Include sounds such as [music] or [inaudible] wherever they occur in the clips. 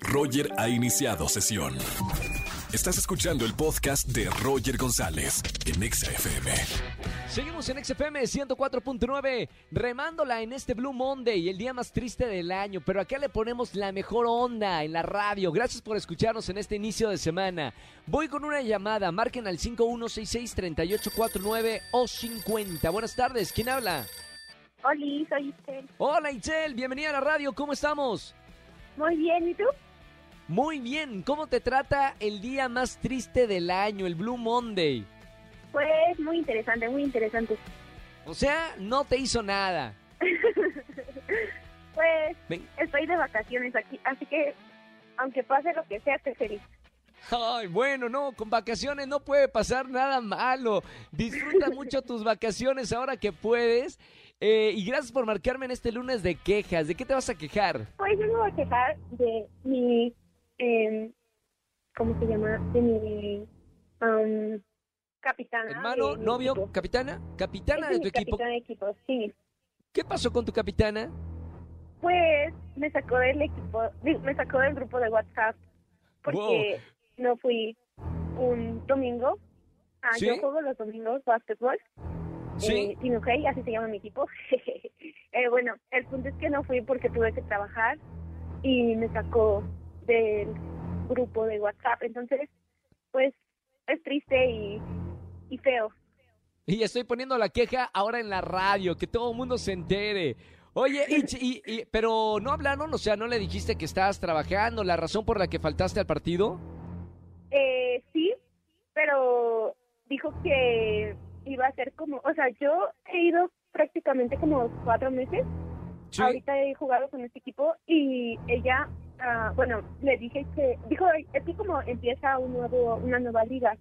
Roger ha iniciado sesión. Estás escuchando el podcast de Roger González en Exa FM. Seguimos en XFM 104.9, remándola en este Blue Monday, el día más triste del año, pero acá le ponemos la mejor onda en la radio. Gracias por escucharnos en este inicio de semana. Voy con una llamada, marquen al 5166-3849 o 50. Buenas tardes, ¿quién habla? Hola, soy Isel. Hola Itzel, bienvenida a la radio, ¿cómo estamos? Muy bien, ¿y tú? Muy bien, ¿cómo te trata el día más triste del año, el Blue Monday? Pues muy interesante, muy interesante. O sea, no te hizo nada. [laughs] pues Ven. estoy de vacaciones aquí, así que aunque pase lo que sea, estoy feliz. Ay, bueno, no, con vacaciones no puede pasar nada malo. Disfruta mucho tus vacaciones ahora que puedes. Eh, y gracias por marcarme en este lunes de quejas. ¿De qué te vas a quejar? Pues yo me voy a quejar de mi, eh, ¿cómo se llama? De mi um, capitana. Hermano, de mi novio, equipo. capitana, capitana Es de tu equipo. capitana de equipo, sí. ¿Qué pasó con tu capitana? Pues me sacó del equipo, me sacó del grupo de WhatsApp porque no fui un domingo. Ah, ¿Sí? Yo juego los domingos básquetbol. Sí. Eh, Team UK, así se llama mi equipo. [laughs] Eh, bueno, el punto es que no fui porque tuve que trabajar y me sacó del grupo de WhatsApp. Entonces, pues es triste y, y feo. Y estoy poniendo la queja ahora en la radio, que todo el mundo se entere. Oye, Itch, y, y- pero no hablaron, o sea, ¿no le dijiste que estabas trabajando, la razón por la que faltaste al partido? Eh, sí, pero dijo que iba a ser como, o sea, yo he ido prácticamente como cuatro meses. Sí. Ahorita he jugado con este equipo y ella, ah, bueno, le dije que, dijo, es que como empieza un nuevo, una nueva liga,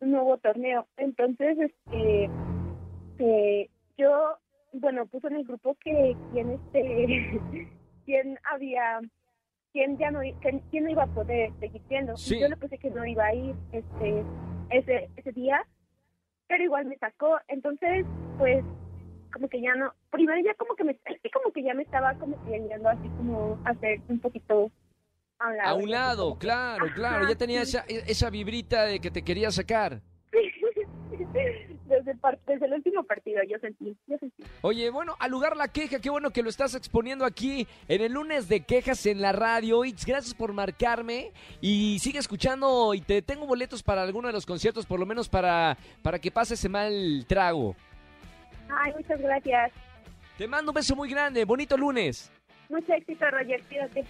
un nuevo torneo. Entonces, este, eh, yo, bueno, puso en el grupo que quién, este, [laughs] quién había, quién ya no, quién, quién no iba a poder seguir siendo. Sí. Yo le puse que no iba a ir, este, ese, ese día, pero igual me sacó. Entonces, pues, como que ya no, primero ya como que me, como que ya me estaba como que yendo así como a hacer un poquito a un lado. A un lado, claro, claro, ya tenía sí. esa, esa vibrita de que te quería sacar. Desde, el par- desde el último partido yo sentí, yo sentí. Oye, bueno, al lugar la queja, qué bueno que lo estás exponiendo aquí en el lunes de quejas en la radio. Itz, gracias por marcarme y sigue escuchando y te tengo boletos para alguno de los conciertos, por lo menos para, para que pases ese mal trago. Ay, muchas gracias. Te mando un beso muy grande, bonito lunes. Mucho éxito, Roger, cuídate.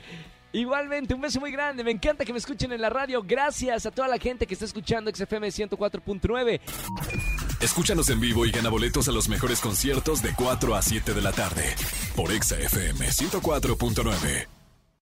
Igualmente, un beso muy grande. Me encanta que me escuchen en la radio. Gracias a toda la gente que está escuchando XFM 104.9. Escúchanos en vivo y gana boletos a los mejores conciertos de 4 a 7 de la tarde por Exa FM 104.9.